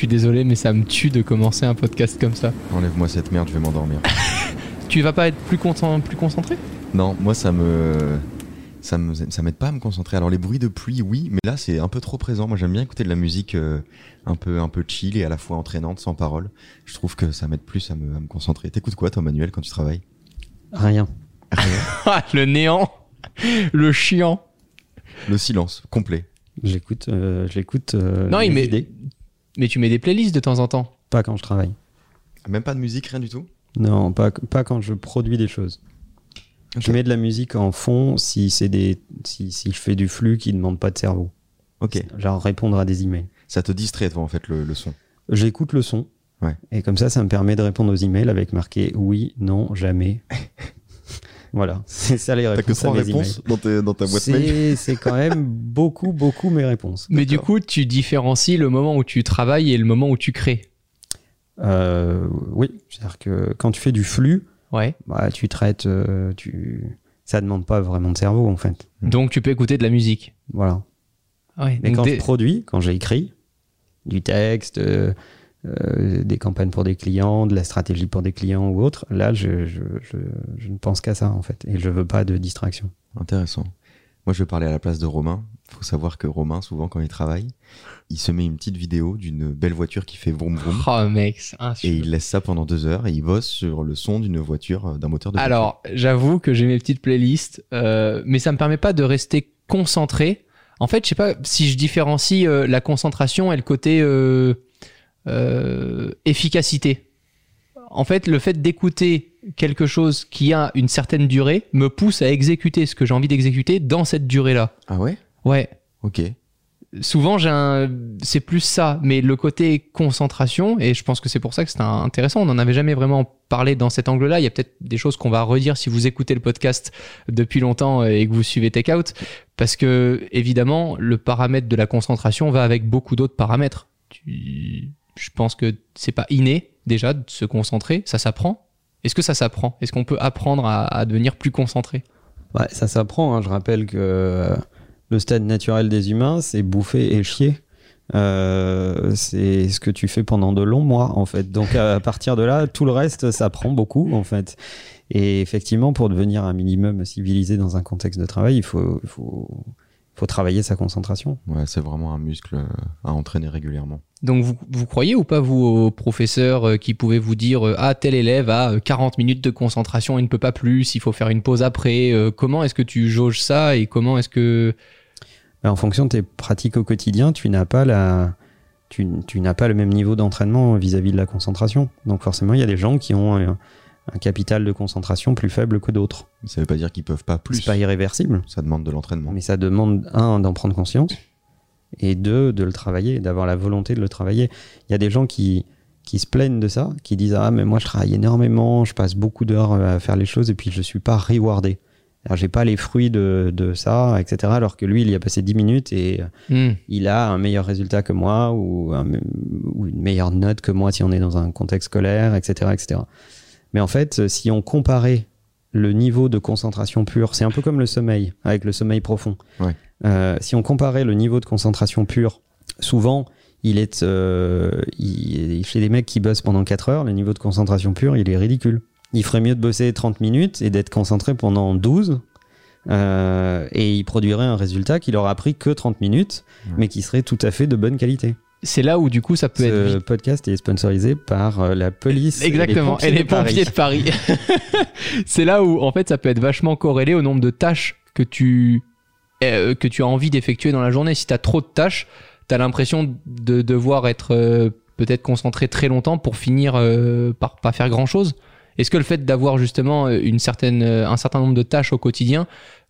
suis désolé, mais ça me tue de commencer un podcast comme ça. Enlève-moi cette merde, je vais m'endormir. Tu vas pas être plus, content, plus concentré? Non, moi ça me. Ça me, ça m'aide pas à me concentrer. Alors les bruits de pluie, oui, mais là c'est un peu trop présent. Moi j'aime bien écouter de la musique euh, un peu un peu chill et à la fois entraînante, sans parole. Je trouve que ça m'aide plus à me, à me concentrer. T'écoutes quoi toi, Manuel, quand tu travailles? Rien. Rien? Ah, le néant Le chiant Le silence complet. J'écoute, euh, j'écoute. euh, Non, il met-. Mais tu mets des playlists de temps en temps. Pas quand je travaille. Même pas de musique, rien du tout? Non, pas, pas quand je produis des choses. Je mets de la musique en fond si c'est des si, si je fais du flux qui ne demande pas de cerveau. Ok. Genre répondre à des emails. Ça te distrait toi en fait le, le son? J'écoute le son. Ouais. Et comme ça, ça me permet de répondre aux emails avec marqué oui, non, jamais. voilà, c'est ça les T'as réponses. que trois réponses dans, tes- dans ta boîte mail. C'est c'est quand même beaucoup, beaucoup mes réponses. Mais du coup, tu différencies le moment où tu travailles et le moment où tu crées. Euh, oui, c'est-à-dire que quand tu fais du flux, Ouais. bah, tu traites, euh, tu... ça demande pas vraiment de cerveau en fait. Donc tu peux écouter de la musique. Voilà. Ouais. Mais quand des- je produis, quand j'écris du texte, euh, euh, des campagnes pour des clients, de la stratégie pour des clients ou autre, là, je, je, je, je ne pense qu'à ça en fait. Et je veux pas de distraction. Intéressant. Moi, je vais parler à la place de Romain. Il faut savoir que Romain, souvent, quand il travaille, il se met une petite vidéo d'une belle voiture qui fait vroom vroom. Oh mec, c'est Et il laisse ça pendant deux heures et il bosse sur le son d'une voiture, euh, d'un moteur de voiture. Alors, j'avoue que j'ai mes petites playlists, euh, mais ça me permet pas de rester concentré. En fait, je sais pas si je différencie euh, la concentration et le côté euh, euh, efficacité. En fait, le fait d'écouter quelque chose qui a une certaine durée me pousse à exécuter ce que j'ai envie d'exécuter dans cette durée-là. Ah ouais? Ouais. Ok. souvent j'ai un c'est plus ça mais le côté concentration et je pense que c'est pour ça que c'est intéressant on n'en avait jamais vraiment parlé dans cet angle là il y a peut-être des choses qu'on va redire si vous écoutez le podcast depuis longtemps et que vous suivez Takeout parce que évidemment le paramètre de la concentration va avec beaucoup d'autres paramètres Tu- je pense que c'est pas inné déjà de se concentrer ça s'apprend est-ce que ça s'apprend? Est-ce qu'on peut apprendre à, à devenir plus concentré? Ouais, ça s'apprend. hein. Je rappelle que le stade naturel des humains, c'est bouffer et chier. Euh, c'est ce que tu fais pendant de longs mois, en fait. Donc, à, partir de là, tout le reste, ça prend beaucoup, en fait. Et effectivement, pour devenir un minimum civilisé dans un contexte de travail, il faut, il faut, faut travailler sa concentration. Ouais, c'est vraiment un muscle euh, à entraîner régulièrement. Donc vous, vous croyez ou pas, vous, aux professeurs euh, qui pouvaient vous dire euh, Ah, tel élève a euh, 40 minutes de concentration, il ne peut pas plus, il faut faire une pause après. Euh, Comment est-ce que tu jauges ça et comment est-ce que... Mais en fonction de tes pratiques au quotidien, tu n'as pas la, tu, tu n'as pas le même niveau d'entraînement vis-à-vis de la concentration. Donc forcément, il y a des gens qui ont un, un capital de concentration plus faible que d'autres. Ça veut pas dire qu'ils peuvent pas plus. C'est pas irréversible, Ça demande de l'entraînement. mais ça demande un d'en prendre conscience et deux de le travailler, d'avoir la volonté de le travailler. Il y a des gens qui qui se plaignent de ça, qui disent ah mais moi je travaille énormément, je passe beaucoup d'heures à faire les choses et puis je suis pas rewardé. Alors j'ai pas les fruits de, de ça, etc. Alors que lui il y a passé 10 minutes et Hmm. il a un meilleur résultat que moi ou, un- ou une meilleure note que moi si on est dans un contexte scolaire, etc., etc. Mais en fait, si on comparait le niveau de concentration pure, c'est un peu comme le sommeil, avec le sommeil profond. Ouais. Euh, si on comparait le niveau de concentration pure, souvent, il est euh, il- chez les mecs qui bossent pendant 4 heures, le niveau de concentration pure, il est ridicule. Il ferait mieux de bosser 30 minutes et d'être concentré pendant 12. euh, et il produirait un résultat qui leur a pris que 30 minutes, mais qui serait tout à fait de bonne qualité. C'est là où du coup ça peut être... Ce podcast est sponsorisé par euh, la police. Exactement, et les pompiers de Paris. c'est là où en fait ça peut être vachement corrélé au nombre de tâches que tu, que tu as envie d'effectuer dans la journée. Si tu as trop de tâches, tu as l'impression de devoir être euh, peut-être concentré très longtemps pour finir euh, par pas faire grand-chose. Est-ce que le fait d'avoir justement euh, une certaine, euh, un certain nombre de tâches au quotidien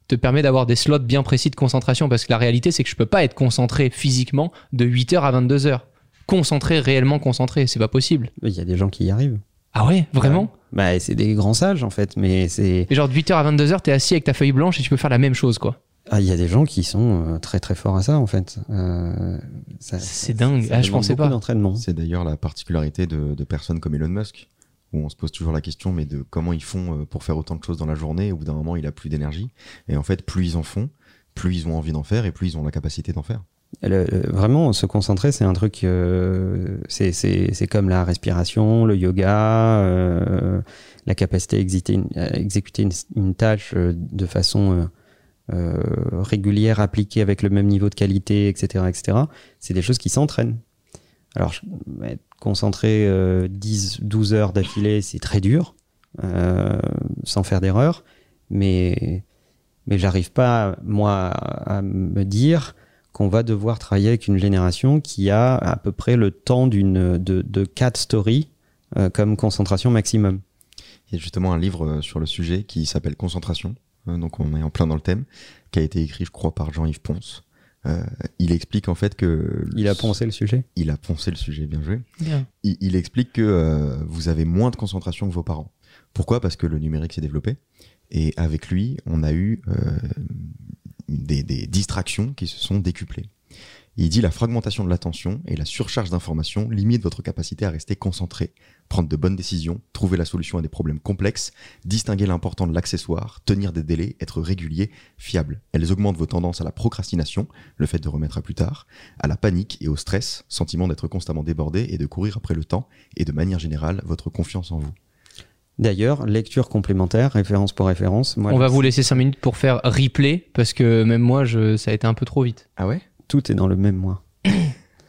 te permet d'avoir des slots bien précis de concentration? Parce que la réalité, c'est que je peux pas être concentré physiquement de 8h à 22h. Concentré, réellement concentré, c'est pas possible. Il y a des gens qui y arrivent. Ah ouais, vraiment? Bah, c'est des grands sages en fait, mais c'est. Et genre de 8h à 22h, t'es assis avec ta feuille blanche et tu peux faire la même chose, quoi. Ah, il y a des gens qui sont euh, très très forts à ça en fait. Euh, C'est dingue. ça Ah, je pensais pas. d'entraînement. C'est d'ailleurs la particularité de, de personnes comme Elon Musk, où on se pose toujours la question, mais de comment ils font euh, pour faire autant de choses dans la journée, au bout d'un moment, il a plus d'énergie. Et en fait, plus ils en font, plus ils ont envie d'en faire, et plus ils ont la capacité d'en faire. Le- le- vraiment, se concentrer, c'est un truc. euh, c'est- c'est c'est comme la respiration, le yoga, euh, la capacité à exécuter une, à exécuter une, une tâche euh, de façon régulière, appliquée avec le même niveau de qualité, etc. etc. C'est des choses qui s'entraînent. Alors, être concentré euh, 10, 12 heures d'affilée, c'est très dur, euh, sans faire d'erreur. Mais, mais j'arrive pas, moi, à me dire qu'on va devoir travailler avec une génération qui a à peu près le temps d'une de, de 4 stories euh, comme concentration maximum. Il y a justement un livre euh, sur le sujet qui s'appelle Concentration, euh, donc on est en plein dans le thème, qui a été écrit, je crois, par Jean-Yves Ponce. Euh, il explique en fait que Il a poncé le sujet? il a poncé le sujet, bien joué. Bien. Il, il explique que euh, vous avez moins de concentration que vos parents. Pourquoi? Parce que le numérique s'est développé et avec lui, on a eu euh, des, des distractions qui se sont décuplées. Il dit la fragmentation de l'attention et la surcharge d'informations limitent votre capacité à rester concentré, prendre de bonnes décisions, trouver la solution à des problèmes complexes, distinguer l'important de l'accessoire, tenir des délais, être régulier, fiable. Elles augmentent vos tendances à la procrastination, le fait de remettre à plus tard, à la panique et au stress, sentiment d'être constamment débordé et de courir après le temps, et de manière générale, votre confiance en vous. D'ailleurs, lecture complémentaire, référence pour référence. Moi, On va vous laisser 5 minutes pour faire replay parce que même moi, je, ça a été un peu trop vite. Ah ouais? Tout est dans le même mois.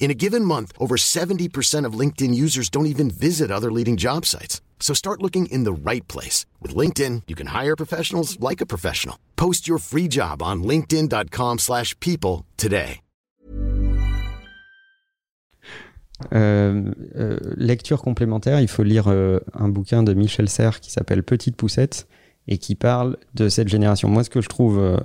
In a given month, over 70% of LinkedIn users don't even visit other leading job sites. So start looking in the right place. With LinkedIn, you can hire professionals like a professional. Post your free job on linkedin.com/people slash people today. Euh, euh, lecture complémentaire, il faut lire euh, un bouquin de Michel Serres qui s'appelle Petite Poussette et qui parle de cette génération. Moi, ce que je trouve, euh,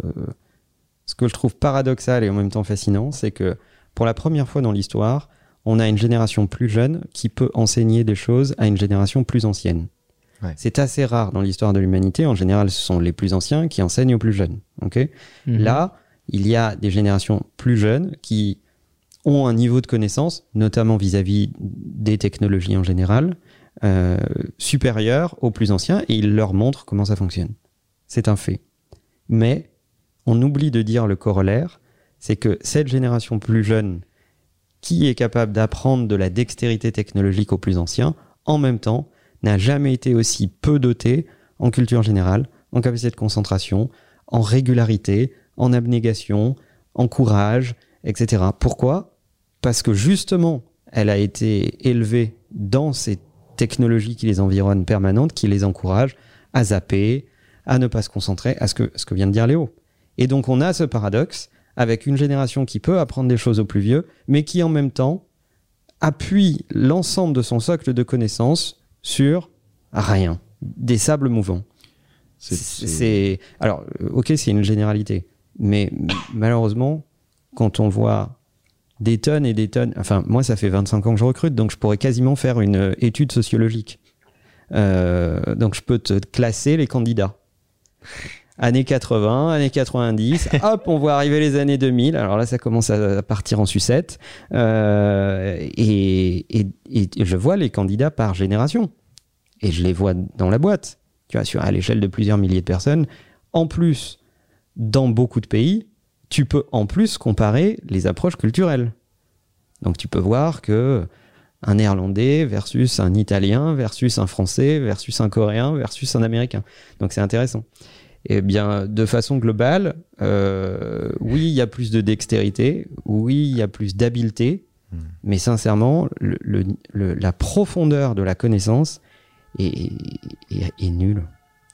ce que je trouve paradoxal et en même temps fascinant, c'est que pour la première fois dans l'histoire, on a une génération plus jeune qui peut enseigner des choses à une génération plus ancienne. Ouais. C'est assez rare dans l'histoire de l'humanité. En général, ce sont les plus anciens qui enseignent aux plus jeunes. Mhm. Là, il y a des générations plus jeunes qui ont un niveau de connaissance, notamment vis-à-vis des technologies en général, euh, supérieur aux plus anciens, et ils leur montrent comment ça fonctionne. C'est un fait. Mais on oublie de dire le corollaire, c'est que cette génération plus jeune, qui est capable d'apprendre de la dextérité technologique aux plus anciens, en même temps, n'a jamais été aussi peu dotée en culture générale, en capacité de concentration, en régularité, en abnégation, en courage, etc. Pourquoi? Parce que justement, elle a été élevée dans ces technologies qui les environnent permanentes, qui les encouragent à zapper, à ne pas se concentrer, à ce que, ce que vient de dire Léo. Et donc on a ce paradoxe avec une génération qui peut apprendre des choses aux plus vieux, mais qui en même temps appuie l'ensemble de son socle de connaissances sur rien, des sables mouvants. C'est- alors euh, ok c'est une généralité, mais malheureusement quand on voit des tonnes et des tonnes, enfin moi ça fait 25 ans que je recrute donc je pourrais quasiment faire une euh, étude sociologique. Euh, donc je peux te classer les candidats. Années 80, années 90, hop, on voit arriver les années 2000. Alors là, ça commence à partir en sucette. Euh, et, et, et je vois les candidats par génération. Et je les vois dans la boîte. Tu vois, sur, à l'échelle de plusieurs milliers de personnes. En plus, dans beaucoup de pays, tu peux en plus comparer les approches culturelles. Donc tu peux voir que un néerlandais versus un italien versus un français versus un coréen versus un américain. Donc c'est intéressant. Eh bien, de façon globale, euh, oui, il y a plus de dextérité, oui, il y a plus d'habileté, Hmm. mais sincèrement, le- le- le- la profondeur de la connaissance est, est- est nulle.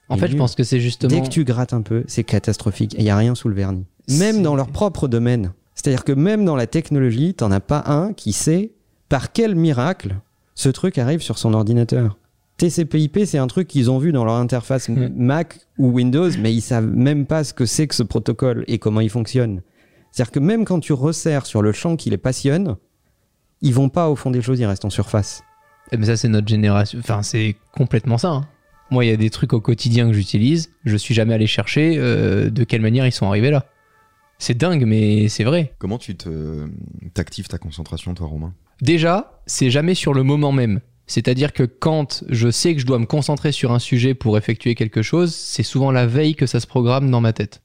En Est fait, je pense que c'est justement. Dès que tu grattes un peu, c'est catastrophique. Il n'y a rien sous le vernis. Même dans leur propre domaine. C'est-à-dire que même dans la technologie, t'en as pas un qui sait par quel miracle ce truc arrive sur son ordinateur. TCP/IP, c'est un truc qu'ils ont vu dans leur interface Mm. Mac ou Windows, mais ils savent même pas ce que c'est que ce protocole et comment il fonctionne. C'est-à-dire que même quand tu resserres sur le champ qui les passionne, ils vont pas au fond des choses, ils restent en surface. Eh, Mais ça, c'est notre génération. Enfin, c'est complètement ça. hein. Moi, il y a des trucs au quotidien que j'utilise. Je suis jamais allé chercher euh, de quelle manière ils sont arrivés là. C'est dingue, mais c'est vrai. Comment tu te t'actives ta concentration, toi, Romain? Déjà, c'est jamais sur le moment même. C'est-à-dire que quand je sais que je dois me concentrer sur un sujet pour effectuer quelque chose, c'est souvent la veille que ça se programme dans ma tête.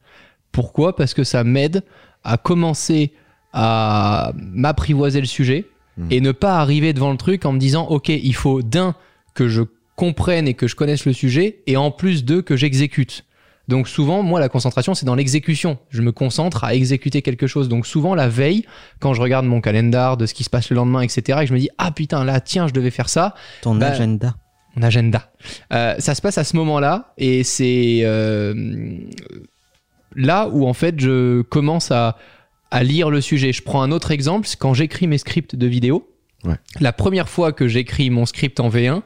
Pourquoi? Parce que ça m'aide à commencer à m'apprivoiser le sujet Mhm. et ne pas arriver devant le truc en me disant ok il faut d'un que je comprenne et que je connaisse le sujet et en plus deux que j'exécute. Donc souvent moi la concentration c'est dans l'exécution. Je me concentre à exécuter quelque chose. Donc souvent la veille quand je regarde mon calendar de ce qui se passe le lendemain etc et que je me dis ah putain là tiens je devais faire ça Ton Bah, agenda. mon agenda. Euh, ça se passe à ce moment-là et c'est euh, là où en fait je commence à, à lire le sujet. Je prends un autre exemple, c'est quand j'écris mes scripts de vidéo. Ouais. La première fois que j'écris mon script en V1,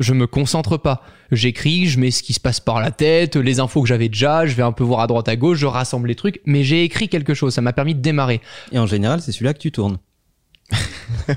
je me concentre pas. J'écris, je mets ce qui se passe par la tête, les infos que j'avais déjà, je vais un peu voir à droite à gauche, je rassemble les trucs, mais j'ai écrit quelque chose, ça m'a permis de démarrer. Et en général, c'est celui-là que tu tournes.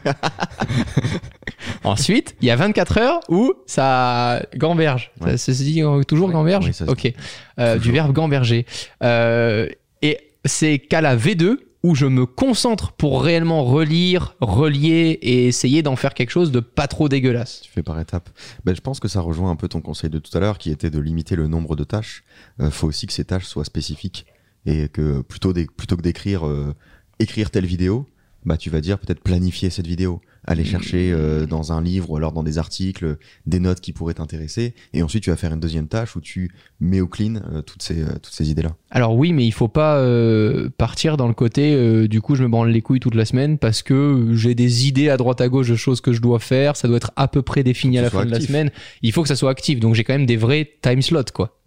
Ensuite, il y a 24 heures où ça gamberge. Ouais. Ça, se dit toujours Ouais. gamberge Oui, Ok. Euh, du verbe gamberger. Euh, et c'est qu'à la V2 où je me concentre pour réellement relire, relier et essayer d'en faire quelque chose de pas trop dégueulasse. Tu fais par étapes. Ben, je pense que ça rejoint un peu ton conseil de tout à l'heure qui était de limiter le nombre de tâches. Euh, faut aussi que ces tâches soient spécifiques et que plutôt que d'écrire euh, écrire telle vidéo, bah tu vas dire peut-être planifier cette vidéo, aller chercher euh, dans un livre ou alors dans des articles des notes qui pourraient t'intéresser et ensuite tu vas faire une deuxième tâche où tu mets au clean euh, toutes ces euh, toutes ces idées là. Alors oui, mais il faut pas euh, partir dans le côté euh, du coup je me branle les couilles toute la semaine parce que j'ai des idées à droite à gauche de choses que je dois faire, ça doit être à peu près défini à la fin de la semaine. Il faut que ça soit actif, donc j'ai quand même des vrais time slots quoi.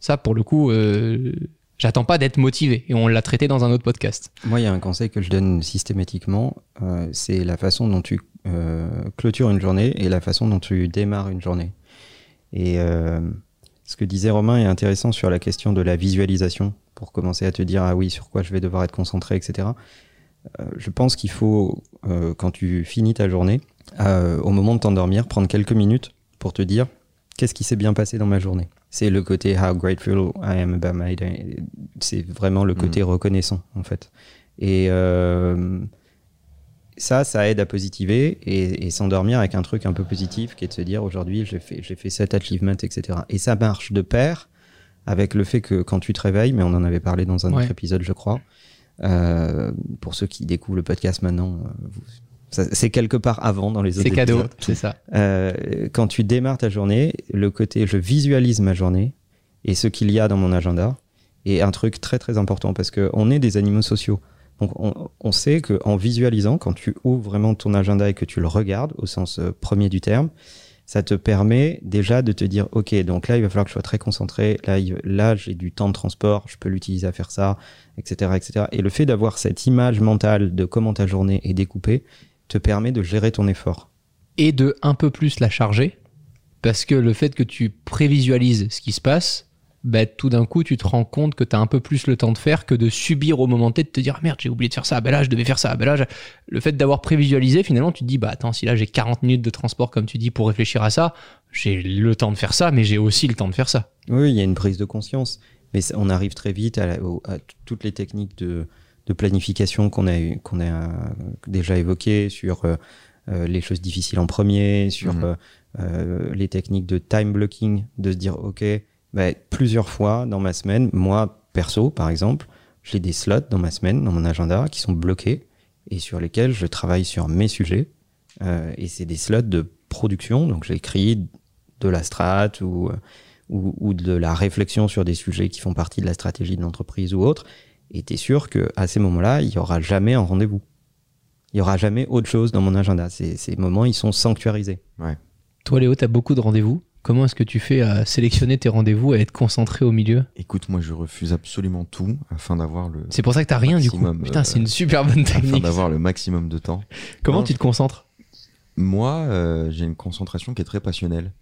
Ça pour le coup, euh, j'attends pas d'être motivé et on l'a traité dans un autre podcast. Moi, il y a un conseil que je donne systématiquement, euh, c'est la façon dont tu euh, clôtures une journée et la façon dont tu démarres une journée. Et euh, ce que disait Romain est intéressant sur la question de la visualisation, pour commencer à te dire, ah oui, sur quoi je vais devoir être concentré, etc. Je pense qu'il faut, quand tu finis ta journée, au moment de t'endormir, prendre quelques minutes pour te dire, qu'est-ce qui s'est bien passé dans ma journée? C'est le côté how grateful I am about my day. C'est vraiment le côté reconnaissant, en fait. Et euh, ça, ça aide à positiver et, et s'endormir avec un truc un peu positif qui est de se dire aujourd'hui j'ai fait, j'ai fait cet achievement, etc. Et ça marche de pair avec le fait que quand tu te réveilles, mais on en avait parlé dans un Ouais. autre épisode, je crois, euh, pour ceux qui découvrent le podcast maintenant, euh, vous- c'est quelque part avant dans les autres C'est cadeau, c'est ça. Euh, quand tu démarres ta journée, le côté je visualise ma journée et ce qu'il y a dans mon agenda est un truc très très important parce qu'on est des animaux sociaux. Donc on, on sait qu'en visualisant, quand tu ouvres vraiment ton agenda et que tu le regardes au sens euh, premier du terme, ça te permet déjà de te dire ok donc là il va falloir que je sois très concentré là il- là j'ai du temps de transport je peux l'utiliser à faire ça etc etc et le fait d'avoir cette image mentale de comment ta journée est découpée te permet de gérer ton effort Et de un peu plus la charger parce que le fait que tu prévisualises ce qui se passe, bah, tout d'un coup, tu te rends compte que tu as un peu plus le temps de faire que de subir au moment T, de te dire Ah, merde, j'ai oublié de faire ça, bah là, je devais faire ça, bah là, je- le fait d'avoir prévisualisé, finalement, tu te dis bah attends, si là j'ai 40 minutes de transport, comme tu dis, pour réfléchir à ça, j'ai le temps de faire ça, mais j'ai aussi le temps de faire ça. Oui, il y a une prise de conscience. Mais on arrive très vite à, la- toutes les techniques de, de planification qu'on a, eu- qu'on a euh, déjà évoquées sur euh, euh, les choses difficiles en premier, sur Mhm. euh, les techniques de time blocking, de se dire, OK, bah, plusieurs fois dans ma semaine, moi, perso, par exemple, j'ai des slots dans ma semaine, dans mon agenda, qui sont bloqués et sur lesquels je travaille sur mes sujets. Euh, et c'est des slots de production, donc j'écris de la strat ou, ou, ou de la réflexion sur des sujets qui font partie de la stratégie de l'entreprise ou autre. Et tu es sûr qu'à ces moments-là, il n'y aura jamais un rendez-vous. Il n'y aura jamais autre chose dans mon agenda. Ces, ces moments, ils sont sanctuarisés. Toi, Léo, tu as beaucoup de rendez-vous. Comment est-ce que tu fais à sélectionner tes rendez-vous, à être concentré au milieu? Écoute, moi je refuse absolument tout afin d'avoir le C'est pour ça que t'as rien du coup. Putain, euh, c'est une super bonne afin technique. d'avoir le maximum de temps. Comment Non, tu te concentres? Moi, euh, j'ai une concentration qui est très passionnelle.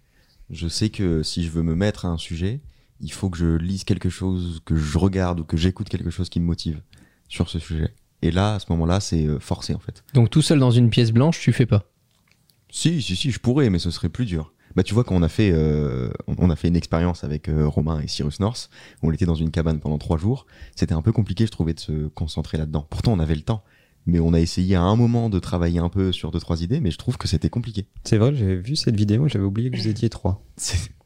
Je sais que si je veux me mettre à un sujet, il faut que je lise quelque chose, que je regarde ou que j'écoute quelque chose qui me motive sur ce sujet. Et là, à ce moment-là, c'est euh, forcé en fait. Donc tout seul dans une pièce blanche, tu fais pas? Si, si, si, je pourrais, mais ce serait plus dur. Bah, tu vois, quand on a fait, euh, on- a fait une expérience avec euh, Romain et Cyrus North, où on était dans une cabane pendant trois jours, c'était un peu compliqué, je trouvais, de se concentrer là-dedans. Pourtant, on avait le temps. Mais on a essayé à un moment de travailler un peu sur deux, trois idées, mais je trouve que c'était compliqué. C'est vrai, j'avais vu cette vidéo, j'avais oublié que vous étiez trois.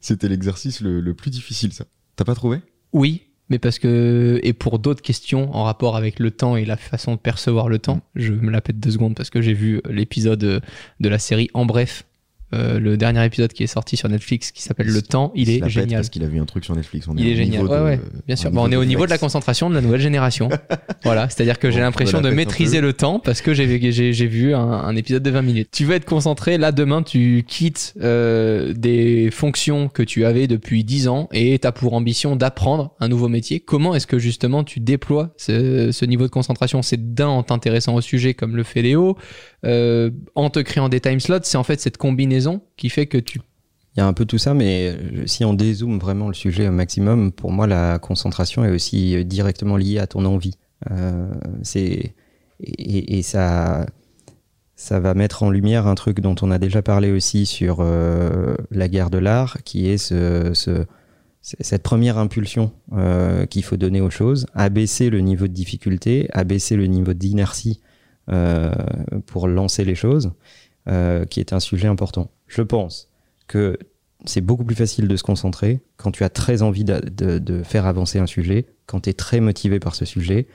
C'était l'exercice le, le plus difficile, ça. T'as pas trouvé? Oui, mais parce que et pour d'autres questions en rapport avec le temps et la façon de percevoir le temps, je me la pète deux secondes parce que j'ai vu l'épisode de la série En bref, euh, le dernier épisode qui est sorti sur Netflix qui s'appelle Le temps, il est génial. Parce qu'il a vu un truc sur Netflix. On Il est génial. Ouais, de- ouais, bien sûr. Bon, on est au niveau de la concentration de la nouvelle génération. voilà, c'est-à-dire que j'ai l'impression on de maîtriser le temps parce que j'ai vu un, un épisode de 20 minutes. Tu veux être concentré, là demain tu quittes euh, des fonctions que tu avais depuis 10 ans et tu as pour ambition d'apprendre un nouveau métier. Comment est-ce que justement tu déploies ce, ce niveau de concentration? C'est d'un en t'intéressant au sujet comme le fait Léo, euh, en te créant des time slots, c'est en fait cette combinaison qui fait que tu Il y a un peu tout ça, mais euh, si on dézoome vraiment le sujet au maximum, pour moi, la concentration est aussi euh, directement liée à ton envie. Euh, c'est et, ça, ça va mettre en lumière un truc dont on a déjà parlé aussi sur la guerre de l'art, qui est ce, ce- cette première impulsion qu'il faut donner aux choses, abaisser le niveau de difficulté, abaisser le niveau d'inertie pour lancer les choses, euh, qui est un sujet important. Je pense que c'est beaucoup plus facile de se concentrer quand tu as très envie de, faire avancer un sujet, quand tu es très motivé par ce sujet,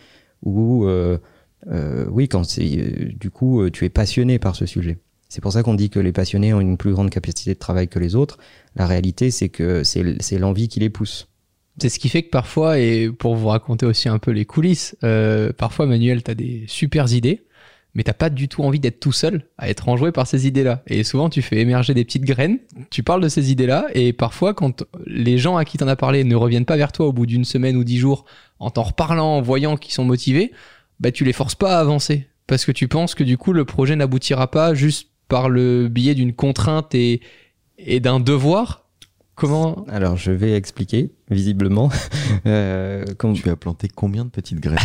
ou euh, euh, oui, quand c'est du coup tu es passionné par ce sujet. C'est pour ça qu'on dit que les passionnés ont une plus grande capacité de travail que les autres. La réalité, c'est que c'est l'envie qui les pousse. C'est ce qui fait que parfois, et pour vous raconter aussi un peu les coulisses, parfois Manuel, t'as des super idées, mais t'as pas du tout envie d'être tout seul à être enjoué par ces idées-là. Et souvent, tu fais émerger des petites graines, tu parles de ces idées-là, et parfois, quand les gens à qui t'en as parlé ne reviennent pas vers toi au bout d'une semaine ou dix jours, en t'en reparlant, en voyant qu'ils sont motivés, bah tu les forces pas à avancer. Parce que tu penses que du coup, le projet n'aboutira pas juste par le biais d'une contrainte et, et d'un devoir. Comment? Alors, je vais expliquer, visiblement. Euh, comme- Tu as planté combien de petites graines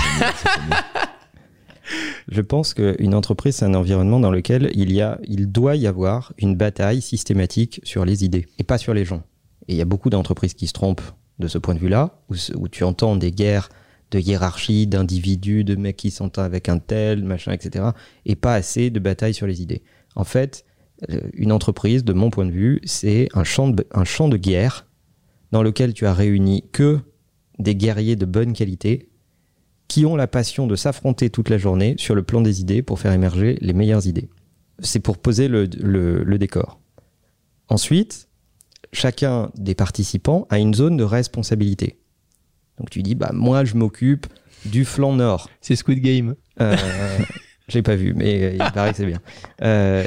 Je pense qu'une entreprise, c'est un environnement dans lequel il, y a, il doit y avoir une bataille systématique sur les idées et pas sur les gens. Et il y a beaucoup d'entreprises qui se trompent de ce point de vue-là, où, tu entends des guerres de hiérarchie, d'individus, de mecs qui s'entendent avec un tel, machin, etc. Et pas assez de bataille sur les idées. En fait, euh, une entreprise, de mon point de vue, c'est un champ de guerre dans lequel tu as réuni que des guerriers de bonne qualité qui ont la passion de s'affronter toute la journée sur le plan des idées pour faire émerger les meilleures idées. C'est pour poser le, le- le décor. Ensuite, chacun des participants a une zone de responsabilité. Donc tu dis, bah moi je m'occupe du flanc nord. C'est Squid Game. Euh, J'ai pas vu, mais il paraît que c'est bien. Euh,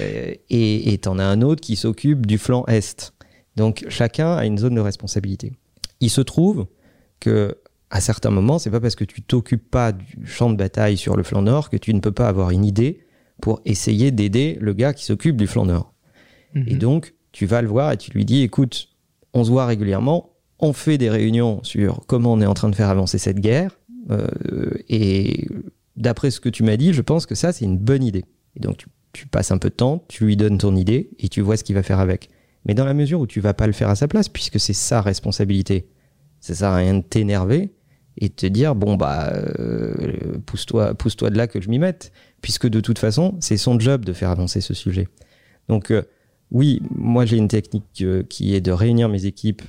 et et t'en as un autre qui s'occupe du flanc est. Donc chacun a une zone de responsabilité. Il se trouve que à certains moments, c'est pas parce que tu t'occupes pas du champ de bataille sur le flanc nord que tu ne peux pas avoir une idée pour essayer d'aider le gars qui s'occupe du flanc nord. Et Mhm. donc, tu vas le voir et tu lui dis, écoute, on se voit régulièrement, on fait des réunions sur comment on est en train de faire avancer cette guerre. euh, et d'après ce que tu m'as dit, je pense que ça, c'est une bonne idée. Et donc, tu, tu passes un peu de temps, tu lui donnes ton idée et tu vois ce qu'il va faire avec. Mais dans la mesure où tu vas pas le faire à sa place, puisque c'est sa responsabilité, ça sert à rien de t'énerver et te dire, bon, bah, euh, pousse-toi pousse de là que je m'y mette. Puisque de toute façon, c'est son job de faire avancer ce sujet. Donc, euh, oui, moi j'ai une technique euh, qui est de réunir mes équipes,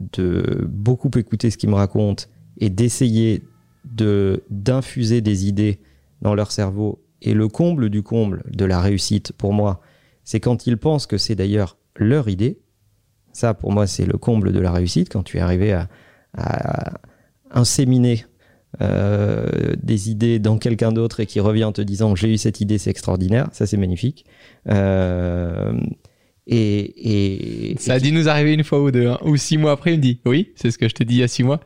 de beaucoup écouter ce qu'ils me racontent et d'essayer de d'infuser des idées dans leur cerveau. Et le comble du comble de la réussite pour moi, c'est quand ils pensent que c'est d'ailleurs leur idée. Ça, pour moi, c'est le comble de la réussite quand tu es arrivé à inséminer euh, des idées dans quelqu'un d'autre et qui revient en te disant j'ai eu cette idée, c'est extraordinaire. Ça, c'est magnifique. Euh, et, et, Ça a dû nous arriver une fois ou deux, hein. ou six mois après, il me dit Oui, c'est ce que je t'ai dit il y a six mois.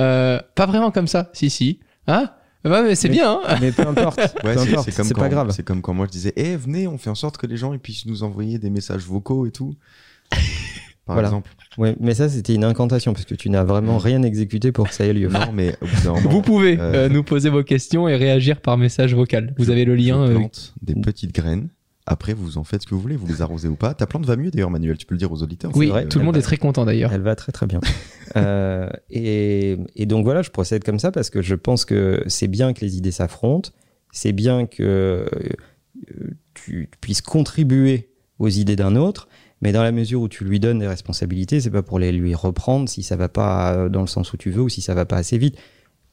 Euh, pas vraiment comme ça, si, si. Hein? Ouais, mais c'est bien, hein mais peu importe, Ouais, peu c'est- importe, c'est comme c'est quand- pas grave. C'est comme quand moi je disais, eh venez, on fait en sorte que les gens ils puissent nous envoyer des messages vocaux et tout. Par Voilà. exemple. Ouais, mais ça, c'était une incantation parce que tu n'as vraiment rien exécuté pour que ça ait lieu. Non, mais au bout d'un moment, Vous pouvez euh, euh, nous poser vos questions et réagir par message vocal. Vous avez le lien. Je euh, plante des petites graines. Après, vous en faites ce que vous voulez, vous les arrosez ou pas. Ta plante va mieux d'ailleurs, Manuel, tu peux le dire aux auditeurs. oui, vrai. tout le monde est très content d'ailleurs. Elle va très très bien. Euh, et, et donc voilà, je procède comme ça parce que je pense que c'est bien que les idées s'affrontent, c'est bien que euh, tu puisses contribuer aux idées d'un autre, mais dans la mesure où tu lui donnes des responsabilités, c'est pas pour les lui reprendre si ça va pas euh, dans le sens où tu veux ou si ça va pas assez vite.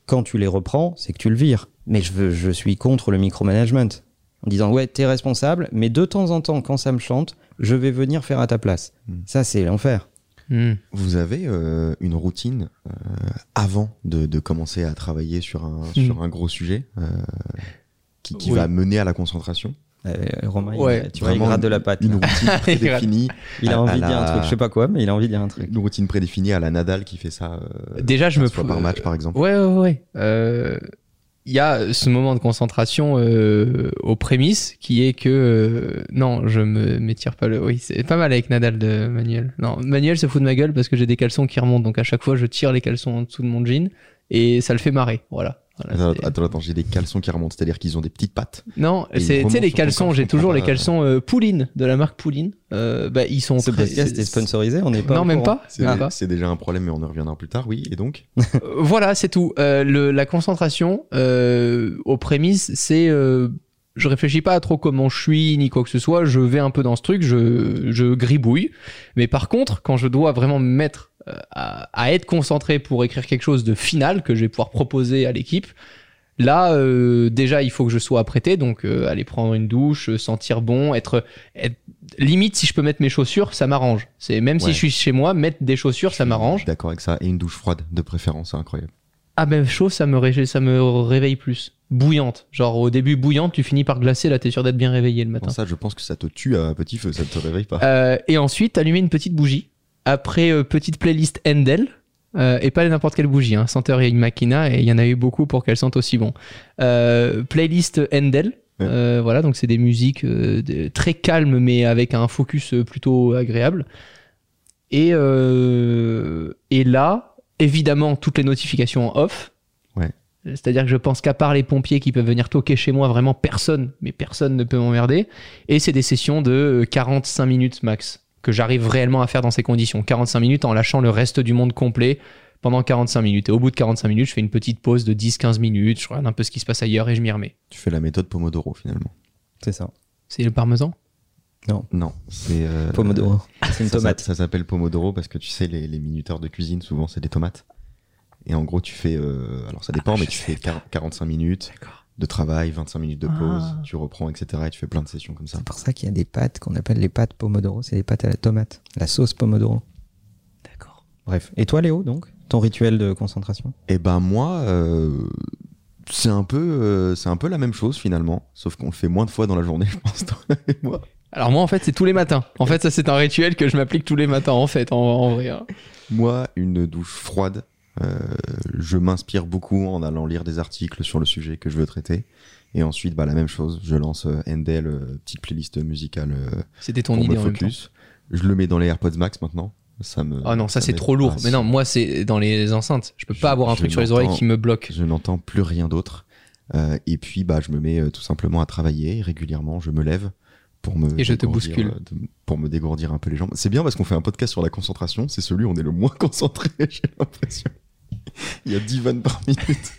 Quand tu les reprends, c'est que tu le vires. Mais je, veux, je suis contre le micromanagement. En disant, ouais, t'es responsable, mais de temps en temps, quand ça me chante, je vais venir faire à ta place. Hmm. Ça, c'est l'enfer. Hmm. Vous avez euh, une routine euh, avant de, de commencer à travailler sur un, Mm. sur un gros sujet euh, qui, qui Oui. va mener à la concentration? Euh, Romain, il- Ouais, tu vois, il Vraiment gratte de la pâte. Une routine prédéfinie. Il a à- envie de dire un la- truc, je sais pas quoi, mais il a envie de dire un truc. Une routine prédéfinie à la Nadal qui fait ça euh, Déjà, je me 15 fois par match, par exemple. Ouais, ouais, ouais. Euh, Il y a ce moment de concentration euh, aux prémices qui est que euh, non, je me m'étire pas le. Oui, c'est pas mal avec Nadal de Manuel. Non, Manuel se fout de ma gueule parce que j'ai des caleçons qui remontent, donc à chaque fois je tire les caleçons en dessous de mon jean et ça le fait marrer. Voilà. Voilà, Attends, attends, attends, j'ai des caleçons qui remontent, c'est-à-dire qu'ils ont des petites pattes. non, c'est tu sais remontent les caleçons. J'ai toujours comprends les caleçons euh, Pouline de la marque Pouline. Euh, bah ils sont Ce très- podcast est sponsorisé, on n'est pas. Non, même courant. pas. C'est Même pas. c'est déjà un problème, mais on en reviendra plus tard, oui. Et donc Euh, voilà, c'est tout. Euh, le- la concentration euh, aux prémices, c'est euh, je réfléchis pas à trop comment je suis ni quoi que ce soit. Je vais un peu dans ce truc, je, je gribouille. Mais par contre, quand je dois vraiment me mettre à, à être concentré pour écrire quelque chose de final que je vais pouvoir proposer à l'équipe. Là, euh, déjà, il faut que je sois apprêté, donc euh, aller prendre une douche, euh, sentir bon, être, être- limite si je peux mettre mes chaussures, ça m'arrange. C'est même si je suis chez moi, mettre des chaussures, ça m'arrange. D'accord avec ça. Et une douche froide, de préférence, c'est incroyable. Ah ben chaud, ça me, ré- ça me réveille plus. Bouillante. Genre au début bouillante, tu finis par glacer, là t'es sûr d'être bien réveillé le matin. Ça, je pense que ça te tue à petit feu, ça ne te réveille pas. Euh, et ensuite, allumer une petite bougie. Après, euh, petite playlist Endel. Euh, et pas n'importe quelle bougie, hein. Senteur et Machina, et il y en a eu beaucoup pour qu'elles sentent aussi bon. Euh, playlist Endel. Ouais. Euh, voilà, donc c'est des musiques euh, de- très calmes, mais avec un focus euh, plutôt agréable. Et, et là, évidemment, toutes les notifications en off. Ouais. C'est-à-dire que je pense qu'à part les pompiers qui peuvent venir toquer chez moi, vraiment personne, mais personne ne peut m'emmerder. Et c'est des sessions de euh, 45 minutes max que j'arrive réellement à faire dans ces conditions. 45 minutes en lâchant le reste du monde complet pendant 45 minutes. Et au bout de 45 minutes, je fais une petite pause de 10-15 minutes, je regarde un peu ce qui se passe ailleurs et je m'y remets. Tu fais la méthode Pomodoro finalement. C'est ça. C'est le parmesan? Non, c'est. euh, Pomodoro. C'est une ça- tomate. Ça, ça s'appelle Pomodoro parce que tu sais, les, les minuteurs de cuisine, souvent, c'est des tomates. Et en gros, tu fais. euh, alors ça dépend, Ah, mais tu fais 40 45 minutes D'accord. De travail, 25 minutes de pause, Ah. tu reprends, etc. Et tu fais plein de sessions comme ça. C'est pour ça qu'il y a des pâtes qu'on appelle les pâtes Pomodoro. C'est les pâtes à la tomate. La sauce Pomodoro. D'accord. Bref. Et toi, Léo, donc Ton rituel de concentration? Et ben moi, euh, c'est un peu, euh, c'est un peu la même chose finalement, sauf qu'on le fait moins de fois dans la journée, je pense. toi et moi. Alors moi, en fait, c'est tous les matins. En fait, ça, c'est un rituel que je m'applique tous les matins, en fait, en, en vrai. hein. Moi, une douche froide. Euh, je m'inspire beaucoup en allant lire des articles sur le sujet que je veux traiter. Et ensuite, bah, la même chose. Je lance euh, Endel, euh, petite playlist musicale euh, C'était ton idée en même temps. focus. Je le mets dans les AirPods Max maintenant. Ça me. Ah non, ça, c'est trop lourd. Mais non, moi, c'est dans les enceintes. Je peux Je- pas avoir un truc sur les oreilles qui me bloque. Je n'entends plus rien d'autre. Euh, et puis, bah, je me mets euh, tout simplement à travailler. Régulièrement, je me lève pour me Et je te bouscule. euh, pour me dégourdir un peu les jambes. C'est bien parce qu'on fait un podcast sur la concentration. C'est celui où on est le moins concentré, j'ai l'impression. Il y a 10 vannes par minute.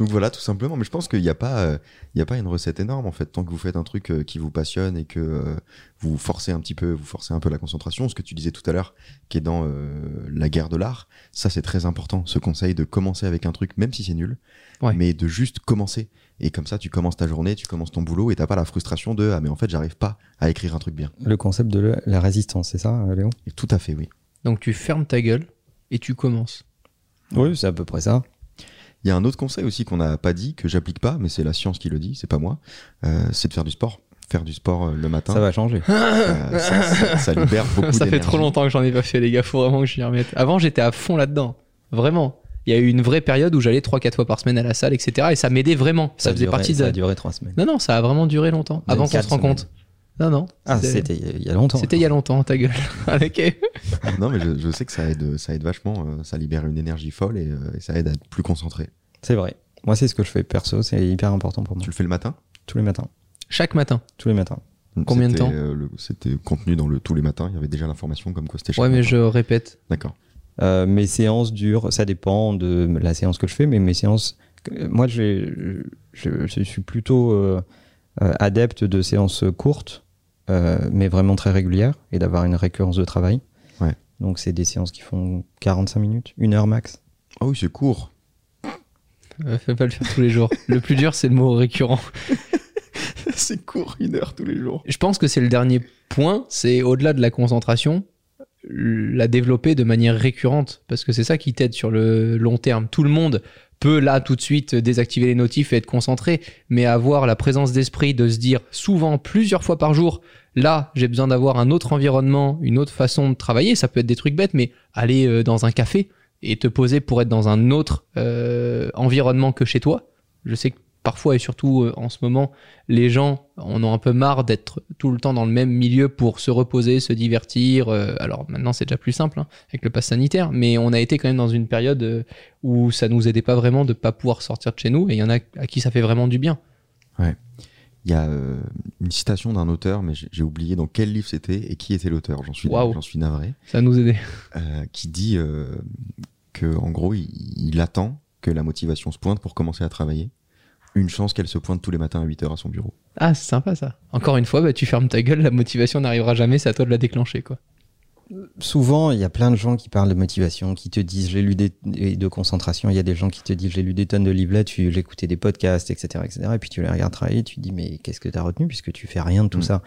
Donc voilà, tout simplement. Mais je pense qu'il n'y a pas, euh, il y a pas une recette énorme en fait. Tant que vous faites un truc euh, qui vous passionne et que euh, vous forcez un petit peu, vous forcez un peu la concentration. Ce que tu disais tout à l'heure, qui est dans euh, la guerre de l'art, ça c'est très important. Ce conseil de commencer avec un truc, même si c'est nul, Ouais. mais de juste commencer. Et comme ça, tu commences ta journée, tu commences ton boulot et t'as pas la frustration de ah mais en fait j'arrive pas à écrire un truc bien. Le concept de la résistance, c'est ça, Léo Et tout à fait, oui. Donc tu fermes ta gueule et tu commences. Oui, c'est à peu près ça. Il y a un autre conseil aussi qu'on n'a pas dit, que j'applique pas, mais c'est la science qui le dit, c'est pas moi, euh, c'est de faire du sport. Faire du sport euh, le matin, Ça va changer. euh, ça, ça- ça libère beaucoup Ça fait trop longtemps que j'en ai pas fait, les gars. Faut vraiment que j'y remette. Avant, j'étais à fond là-dedans. Vraiment. Il y a eu une vraie période où j'allais 3-4 fois par semaine à la salle, etc. Et ça m'aidait vraiment. Ça, faisait duré- partie de. Ça a duré trois semaines. Non, non, ça a vraiment duré longtemps. Même Avant qu'on quatre se rende semaines. compte. Non, non. Ah, c'était il y a longtemps. C'était il y a longtemps, ta gueule. ok. non, mais je, je sais que ça aide, ça aide vachement. euh, Ça libère une énergie folle et, euh, et ça aide à être plus concentré. C'est vrai. Moi, c'est ce que je fais perso. C'est hyper important pour moi. Tu le fais le matin? Tous les matins. Chaque matin. Tous les matins. Combien de temps? euh, C'était contenu dans le tous les matins. Il y avait déjà l'information comme quoi c'était chaque Ouais, mais matin. je répète. D'accord. Euh, mes séances durent, ça dépend de la séance que je fais, mais mes séances, moi je, je suis plutôt adepte de séances courtes, euh, mais vraiment très régulières, et d'avoir une récurrence de travail. Ouais. Donc c'est des séances qui font 45 minutes, une heure max. Ah oui, c'est court. Euh, Fais pas le faire tous les jours. le plus dur, c'est le mot récurrent. c'est court, une heure tous les jours. Je pense que c'est le dernier point, c'est au-delà de la concentration, la développer de manière récurrente, parce que c'est ça qui t'aide sur le long terme. Tout le monde peut là tout de suite désactiver les notifs et être concentré, mais avoir la présence d'esprit de se dire souvent, plusieurs fois par jour, là j'ai besoin d'avoir un autre environnement, une autre façon de travailler, ça peut être des trucs bêtes, mais aller euh, dans un café et te poser pour être dans un autre euh, environnement que chez toi. Je sais que parfois et surtout euh, en ce moment, les gens en ont un peu marre d'être tout le temps dans le même milieu pour se reposer, se divertir. euh, alors maintenant, c'est déjà plus simple hein, avec le pass sanitaire, mais on a été quand même dans une période euh, où ça nous aidait pas vraiment de pas pouvoir sortir de chez nous, et il y en a à qui ça fait vraiment du bien. Il y a euh, une citation d'un auteur, mais j'ai oublié dans quel livre c'était et qui était l'auteur. J'en suis, j'en suis navré. Ça nous aidait. Euh, qui dit euh, que en gros, il, il attend que la motivation se pointe pour commencer à travailler. Une chance qu'elle se pointe tous les matins à 8 heures à son bureau. Ah, c'est sympa ça. Encore une fois, bah, tu fermes ta gueule, la motivation n'arrivera jamais, c'est à toi de la déclencher quoi. Souvent, il y a plein de gens qui parlent de motivation, qui te disent j'ai lu des et de concentration. Il y a des gens qui te disent j'ai lu des tonnes de livres là-dessus, j'ai écouté des podcasts, etc., etc. Et puis tu les regardes travailler, tu te dis mais qu'est-ce que tu as retenu puisque tu fais rien de tout Mm. ça.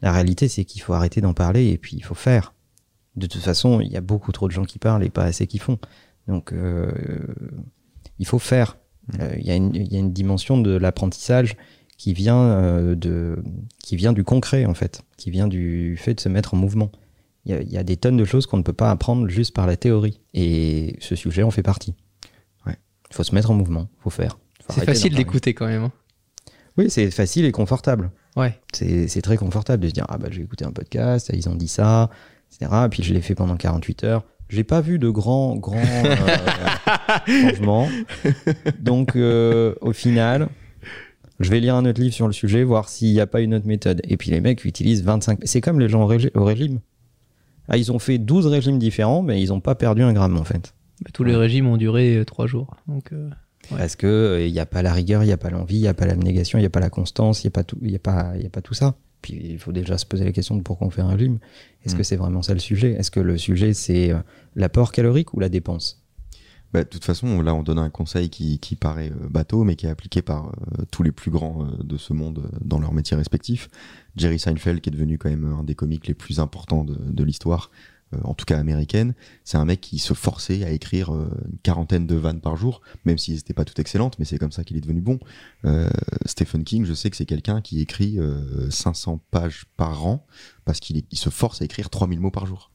La réalité, c'est qu'il faut arrêter d'en parler et puis il faut faire. De toute façon, il y a beaucoup trop de gens qui parlent et pas assez qui font. Donc, euh, il faut faire. Euh, Il y, a une- il y a une dimension de l'apprentissage qui vient euh, de, qui vient du concret en fait, qui vient du fait de se mettre en mouvement. Il y a, il y a des tonnes de choses qu'on ne peut pas apprendre juste par la théorie. Et ce sujet en fait partie. Ouais. Il faut se mettre en mouvement, il faut faire. C'est facile d'écouter quand même. hein. Oui, c'est facile et confortable. Ouais. C'est c'est très confortable de se dire ah bah j'ai écouté un podcast, ils ont dit ça, etc. Et puis je l'ai fait pendant 48 heures. J'ai pas vu de grands grands euh, changements. Donc euh, au final, je vais lire un autre livre sur le sujet, voir s'il n'y a pas une autre méthode. Et puis les mecs utilisent 25. C'est comme les gens au, régi- au régime. Ah, ils ont fait 12 régimes différents, mais ils n'ont pas perdu un gramme en fait. Bah, tous les régimes ont duré euh, trois jours. Donc, euh, Ouais. Parce que euh, il n'y a pas la rigueur, il n'y a pas l'envie, il n'y a pas l'abnégation, il n'y a pas la constance, il n'y a, pas tout- il y a, pas- il y a pas tout ça. Puis il faut déjà se poser la question de pourquoi on fait un régime. Est-ce Mm. que c'est vraiment ça le sujet? Est-ce que le sujet c'est euh, l'apport calorique ou la dépense? Bah, de toute façon, là, on donne un conseil qui, qui paraît euh, bateau, mais qui est appliqué par euh, tous les plus grands euh, de ce monde euh, dans leurs métiers respectifs. Jerry Seinfeld, qui est devenu quand même un des comiques les plus importants de, de l'histoire, en tout cas américaine, c'est un mec qui se forçait à écrire euh, une quarantaine de vannes par jour, même si n'étaient pas toutes excellentes, mais c'est comme ça qu'il est devenu bon. Euh, Stephen King, je sais que c'est quelqu'un qui écrit euh, 500 pages par an, parce qu'il se force à écrire 3000 mots par jour.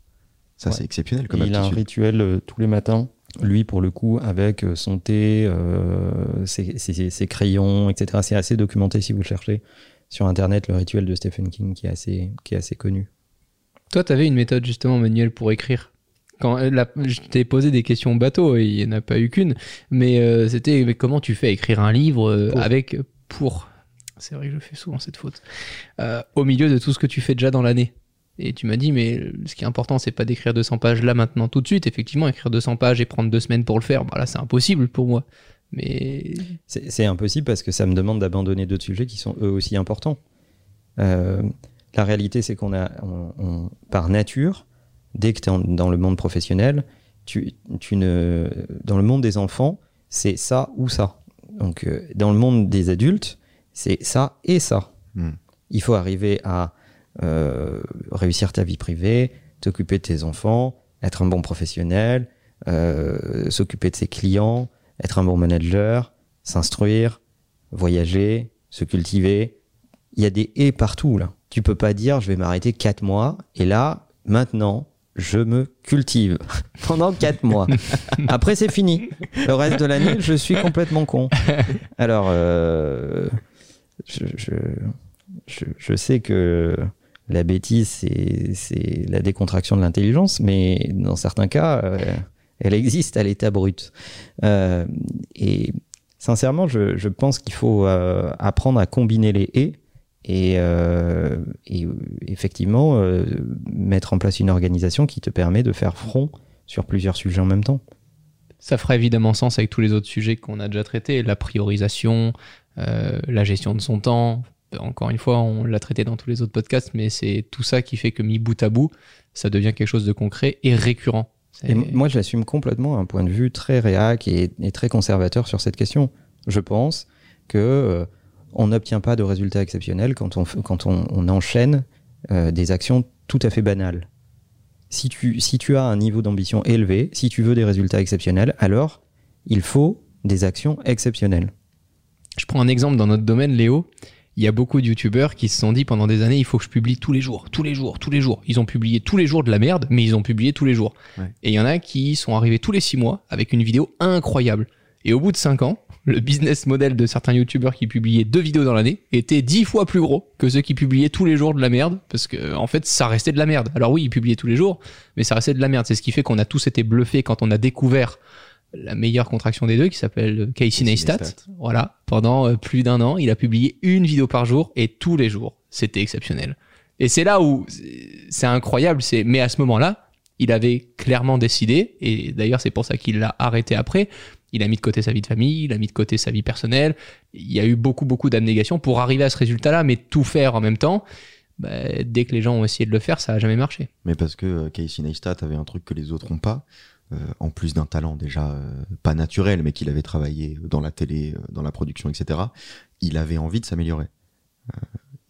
Ça, Ouais. c'est exceptionnel comme Il a un rituel euh, tous les matins, lui pour le coup, avec euh, son thé, euh, ses, ses- ses crayons, etc. C'est assez documenté si vous cherchez sur internet le rituel de Stephen King qui est assez, qui est assez connu. Toi, tu avais une méthode justement, Manuel, pour écrire. Quand euh, la- je t'ai posé des questions bateau, et il n'y en a pas eu qu'une, mais euh, c'était mais comment tu fais écrire un livre euh, Pour. avec pour? C'est vrai que je fais souvent cette faute. Euh, au milieu de tout ce que tu fais déjà dans l'année. Et tu m'as dit, mais ce qui est important, c'est pas d'écrire 200 pages là maintenant tout de suite. Effectivement, écrire 200 pages et prendre deux semaines pour le faire, bah là, c'est impossible pour moi. Mais C'est c'est impossible parce que ça me demande d'abandonner d'autres sujets qui sont eux aussi importants. La réalité, c'est qu'on a, on- on- par nature, dès que tu es dans le monde professionnel, tu, tu ne, dans le monde des enfants, c'est ça ou ça. Donc, euh, dans le monde des adultes, c'est ça et ça. Hmm. Il faut arriver à euh, réussir ta vie privée, t'occuper de tes enfants, être un bon professionnel, euh, s'occuper de ses clients, être un bon manager, s'instruire, voyager, se cultiver. Il y a des et partout là. Tu peux pas dire je vais m'arrêter quatre mois et là maintenant je me cultive pendant quatre mois. Après c'est fini. Le reste de l'année je suis complètement con. Alors euh, je, je, je, je sais que la bêtise, c'est- c'est la décontraction de l'intelligence, mais dans certains cas, euh, elle existe à l'état brut. Euh, et sincèrement, je, je pense qu'il faut apprendre à combiner les et. Et, euh, et, euh, effectivement, euh, mettre en place une organisation qui te permet de faire front sur plusieurs sujets en même temps. Ça fera évidemment sens avec tous les autres sujets qu'on a déjà traités, la priorisation, euh, la gestion de son temps. Encore une fois, on l'a traité dans tous les autres podcasts, mais c'est tout ça qui fait que mis bout à bout, ça devient quelque chose de concret et récurrent. Et moi, je l'assume complètement un point de vue très réac et, et très conservateur sur cette question. Je pense que on n'obtient pas de résultats exceptionnels quand on, quand on, on enchaîne euh, des actions tout à fait banales. Si tu, si tu as un niveau d'ambition élevé, si tu veux des résultats exceptionnels, alors il faut des actions exceptionnelles. Je prends un exemple dans notre domaine, Léo. Il y a beaucoup de youtubeurs qui se sont dit pendant des années, il faut que je publie tous les jours, tous les jours, tous les jours. Ils ont publié tous les jours de la merde, mais ils ont publié tous les jours. Ouais. Et il y en a qui sont arrivés tous les six mois avec une vidéo incroyable. Et au bout de cinq ans, le business model de certains youtubeurs qui publiaient deux vidéos dans l'année était dix fois plus gros que ceux qui publiaient tous les jours de la merde, parce que en fait, ça restait de la merde. Alors oui, ils publiaient tous les jours, mais ça restait de la merde. C'est ce qui fait qu'on a tous été bluffés quand on a découvert la meilleure contraction des deux qui s'appelle Casey Casey Neistat. Voilà, pendant euh, plus d'un an, il a publié une vidéo par jour et tous les jours. C'était exceptionnel. Et c'est là où c'est- c'est incroyable. C'est mais à ce moment-là, il avait clairement décidé et d'ailleurs c'est pour ça qu'il l'a arrêté après. Il a mis de côté sa vie de famille, il a mis de côté sa vie personnelle. Il y a eu beaucoup beaucoup d'abnégation pour arriver à ce résultat-là, mais tout faire en même temps. bah, dès que les gens ont essayé de le faire, ça a jamais marché. Mais parce que euh, Casey Neistat avait un truc que les autres n'ont pas, euh, en plus d'un talent déjà euh, pas naturel, mais qu'il avait travaillé dans la télé, euh, dans la production, etc. Il avait envie de s'améliorer.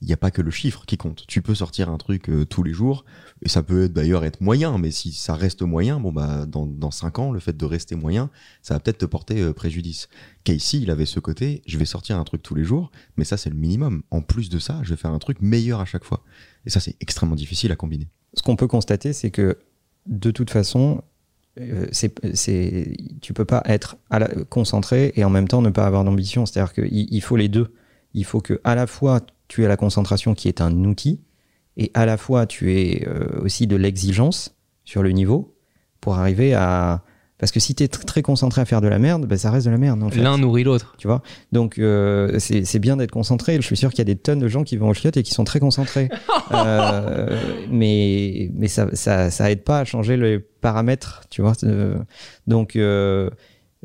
Il n'y a pas que le chiffre qui compte. Tu peux sortir un truc euh, tous les jours, et ça peut d'ailleurs être moyen, mais si ça reste moyen, bon bah dans, dans 5 ans, le fait de rester moyen, ça va peut-être te porter euh, préjudice. Casey, il avait ce côté, je vais sortir un truc tous les jours, mais ça c'est le minimum. En plus de ça, je vais faire un truc meilleur à chaque fois. Et ça c'est extrêmement difficile à combiner. Ce qu'on peut constater, c'est que de toute façon, euh, c'est, c'est, tu peux pas être à la- concentré et en même temps ne pas avoir d'ambition. C'est-à-dire qu'il il faut les deux. Il faut que à la fois tu aies la concentration qui est un outil et à la fois tu aies euh, aussi de l'exigence sur le niveau pour arriver à. Parce que si tu es très concentré à faire de la merde, ben ça reste de la merde. En fait. L'un nourrit l'autre. Tu vois? Donc, euh, c'est bien d'être concentré. Je suis sûr qu'il y a des tonnes de gens qui vont au chiottes et qui sont très concentrés. Euh, mais mais ça, ça, ça aide pas à changer les paramètres, tu vois. Donc,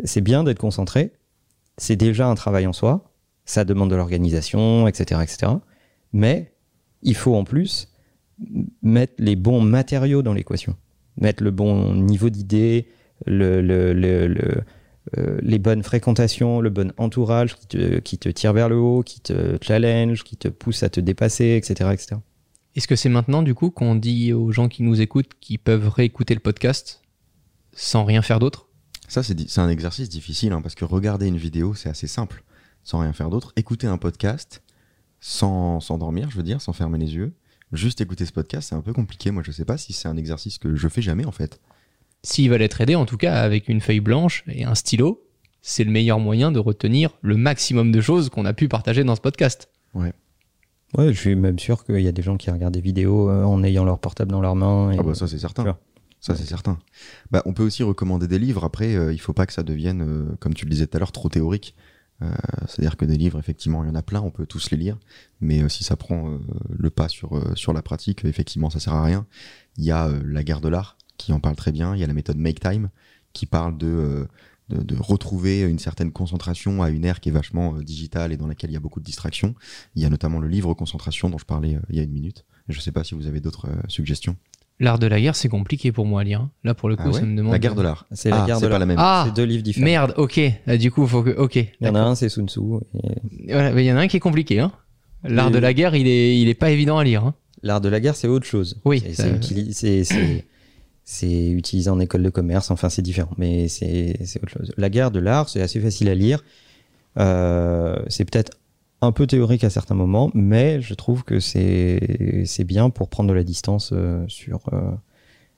c'est bien d'être concentré. C'est déjà un travail en soi. Ça demande de l'organisation, etc., etc. Mais il faut en plus mettre les bons matériaux dans l'équation. Mettre le bon niveau d'idée, le, le, le, le- euh, les bonnes fréquentations, le bon entourage qui te, qui te tire vers le haut, qui te challenge, qui te pousse à te dépasser, etc. etc. Est-ce que c'est maintenant, du coup, qu'on dit aux gens qui nous écoutent qu'ils peuvent réécouter le podcast sans rien faire d'autre? Ça, c'est un exercice difficile, hein, parce que regarder une vidéo, c'est assez simple, sans rien faire d'autre. Écouter un podcast, sans s'endormir, je veux dire, sans fermer les yeux. Juste écouter ce podcast, c'est un peu compliqué. Moi, je sais pas si c'est un exercice que je fais jamais, en fait. S'ils veulent être aidés, en tout cas, avec une feuille blanche et un stylo, c'est le meilleur moyen de retenir le maximum de choses qu'on a pu partager dans ce podcast. Ouais, je suis même sûr qu'il y a des gens qui regardent des vidéos euh, en ayant leur portable dans leurs mains. et- Ah bah ça, c'est certain. Ça, c'est certain. Bah, on peut aussi recommander des livres. Après, euh, il faut pas que ça devienne, euh, comme tu le disais tout à l'heure, trop théorique. Euh, C'est-à-dire que des livres, effectivement, il y en a plein, on peut tous les lire. Mais euh, si ça prend euh, le pas sur, sur la pratique, effectivement, ça sert à rien. Il y a La guerre de l'art, qui en parle très bien. Il y a la méthode Make Time, qui parle de, de, retrouver une certaine concentration à une ère qui est vachement digitale et dans laquelle il y a beaucoup de distractions. Il y a notamment le livre Concentration, dont je parlais il y a une minute. Je sais pas si vous avez d'autres suggestions. L'art de la guerre, c'est compliqué pour moi à lire. Là, pour le coup, Ah ouais ça me demande. La guerre de l'art. C'est la Ah, guerre c'est de pas l'art. la même. Ah C'est deux livres différents. Merde, ok. Ah, du coup, faut que. Ok. Il y en a un, c'est Sun Tzu. et Voilà, mais il y en a un qui est compliqué. Hein. L'art de la guerre, il est, il est pas évident à lire. Hein. L'art de la guerre, c'est autre chose. Oui, C'est- ça- utilisé en école de commerce, enfin c'est différent, mais c'est c'est autre chose. La guerre de l'art, c'est assez facile à lire. Euh, c'est peut-être un peu théorique à certains moments, mais je trouve que c'est c'est bien pour prendre de la distance euh, sur euh,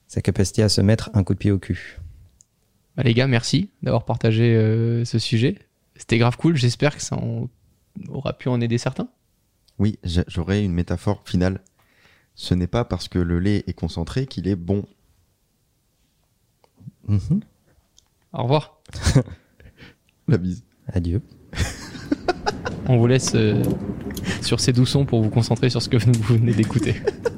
sa capacité à se mettre un coup de pied au cul. Bah, les gars, merci d'avoir partagé euh, ce sujet. C'était grave cool. J'espère que ça en- aura pu en aider certains. Oui, j'a- j'aurais une métaphore finale. Ce n'est pas parce que le lait est concentré qu'il est bon. Mhm. Au revoir. La bise. Adieu. On vous laisse euh, sur ces doux sons pour vous concentrer sur ce que vous venez d'écouter.